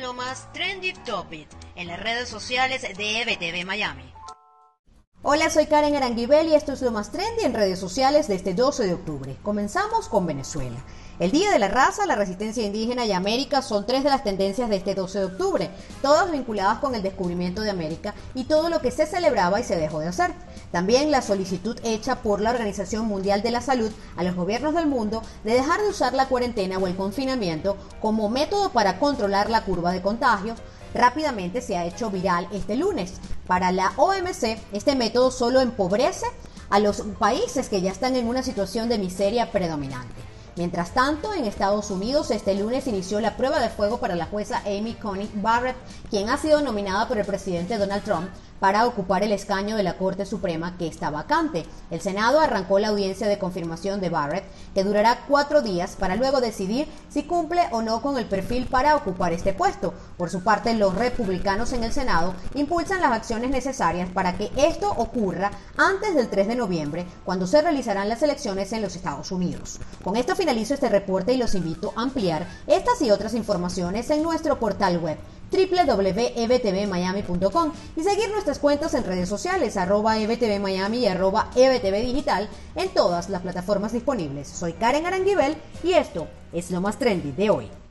lo más trendy topic en las redes sociales de EBTV Miami. Hola, soy Karen Aranguibel y esto es lo más trendy en redes sociales de este 12 de octubre. Comenzamos con Venezuela. El Día de la Raza, la resistencia indígena y América son tres de las tendencias de este 12 de octubre, todas vinculadas con el descubrimiento de América y todo lo que se celebraba y se dejó de hacer. También la solicitud hecha por la Organización Mundial de la Salud a los gobiernos del mundo de dejar de usar la cuarentena o el confinamiento como método para controlar la curva de contagios, rápidamente se ha hecho viral este lunes. Para la OMC, este método solo empobrece a los países que ya están en una situación de miseria predominante. Mientras tanto, en Estados Unidos, este lunes inició la prueba de fuego para la jueza Amy Coney Barrett, quien ha sido nominada por el presidente Donald Trump para ocupar el escaño de la Corte Suprema que está vacante. El Senado arrancó la audiencia de confirmación de Barrett, que durará cuatro días para luego decidir si cumple o no con el perfil para ocupar este puesto. Por su parte, los republicanos en el Senado impulsan las acciones necesarias para que esto ocurra antes del 3 de noviembre, cuando se realizarán las elecciones en los Estados Unidos. Con esto finalizo este reporte y los invito a ampliar estas y otras informaciones en nuestro portal web www.ebtvmiami.com y seguir nuestras cuentas en redes sociales arroba ebtvmiami y arroba ebtvdigital en todas las plataformas disponibles. Soy Karen Aranguibel y esto es lo más trendy de hoy.